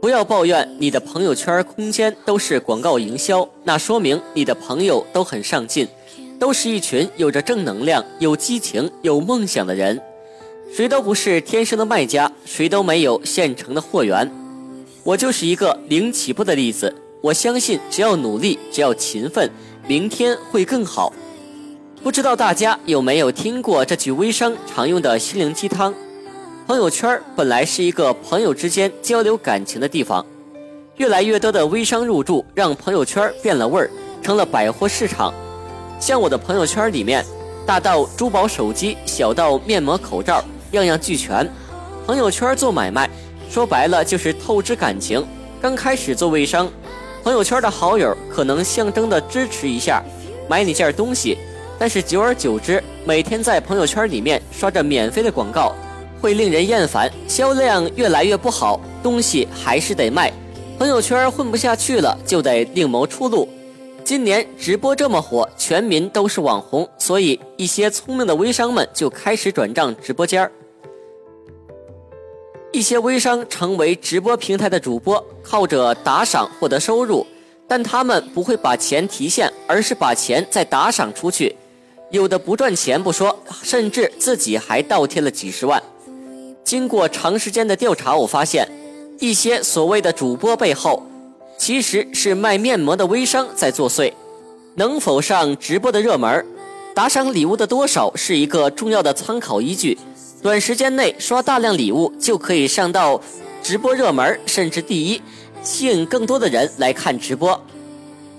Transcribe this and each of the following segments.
不要抱怨你的朋友圈空间都是广告营销，那说明你的朋友都很上进，都是一群有着正能量、有激情、有梦想的人。谁都不是天生的卖家，谁都没有现成的货源。我就是一个零起步的例子。我相信，只要努力，只要勤奋，明天会更好。不知道大家有没有听过这句微商常用的心灵鸡汤？朋友圈本来是一个朋友之间交流感情的地方，越来越多的微商入驻，让朋友圈变了味儿，成了百货市场。像我的朋友圈里面，大到珠宝手机，小到面膜口罩，样样俱全。朋友圈做买卖，说白了就是透支感情。刚开始做微商。朋友圈的好友可能象征的支持一下，买你件东西，但是久而久之，每天在朋友圈里面刷着免费的广告，会令人厌烦，销量越来越不好，东西还是得卖，朋友圈混不下去了，就得另谋出路。今年直播这么火，全民都是网红，所以一些聪明的微商们就开始转账直播间儿。一些微商成为直播平台的主播，靠着打赏获得收入，但他们不会把钱提现，而是把钱再打赏出去。有的不赚钱不说，甚至自己还倒贴了几十万。经过长时间的调查，我发现一些所谓的主播背后，其实是卖面膜的微商在作祟。能否上直播的热门，打赏礼物的多少是一个重要的参考依据。短时间内刷大量礼物就可以上到直播热门，甚至第一，吸引更多的人来看直播。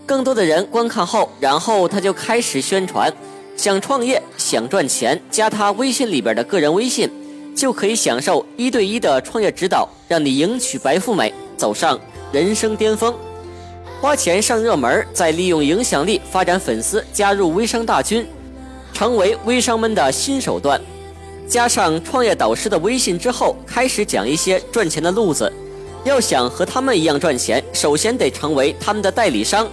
更多的人观看后，然后他就开始宣传。想创业、想赚钱，加他微信里边的个人微信，就可以享受一对一的创业指导，让你迎娶白富美，走上人生巅峰。花钱上热门，再利用影响力发展粉丝，加入微商大军，成为微商们的新手段。加上创业导师的微信之后，开始讲一些赚钱的路子。要想和他们一样赚钱，首先得成为他们的代理商，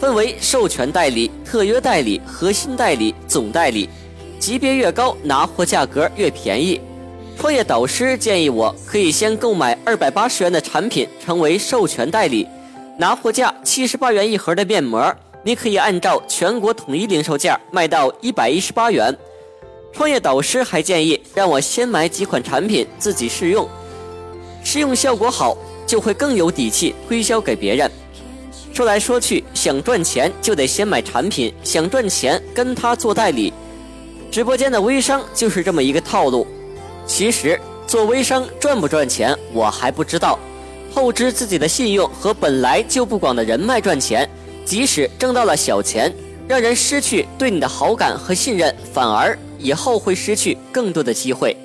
分为授权代理、特约代理、核心代理、总代理，级别越高，拿货价格越便宜。创业导师建议我可以先购买二百八十元的产品，成为授权代理，拿货价七十八元一盒的面膜，你可以按照全国统一零售价卖到一百一十八元。创业导师还建议让我先买几款产品自己试用，试用效果好就会更有底气推销给别人。说来说去，想赚钱就得先买产品，想赚钱跟他做代理。直播间的微商就是这么一个套路。其实做微商赚不赚钱我还不知道，透支自己的信用和本来就不广的人脉赚钱，即使挣到了小钱，让人失去对你的好感和信任，反而。以后会失去更多的机会。